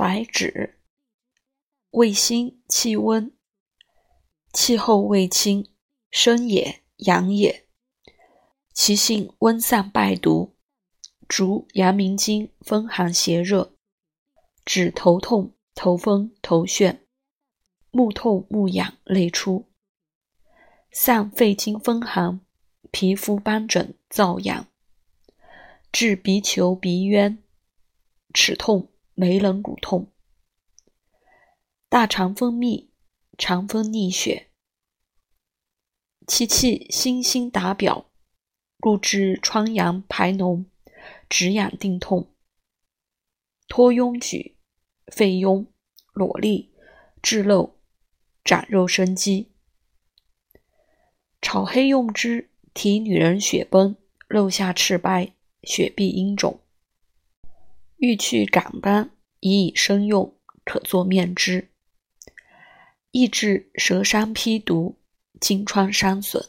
白芷，味辛，气温，气候味清，生也，阳也。其性温散败毒，主阳明经，风寒邪热，止头痛、头风、头眩，目痛、目痒、泪出，散肺经风寒，皮肤斑疹、瘙痒，治鼻球、鼻渊、齿痛、眉棱骨痛。大肠风秘，肠风逆血，其气辛辛达表。故治疮疡排脓、止痒定痛、脱痈举、肺痈、裸痢、滞漏、长肉生肌。炒黑用之，提女人血崩、漏下赤白、血闭阴肿。欲去感斑，以以生用，可作面汁。益治舌伤披毒、金疮伤损。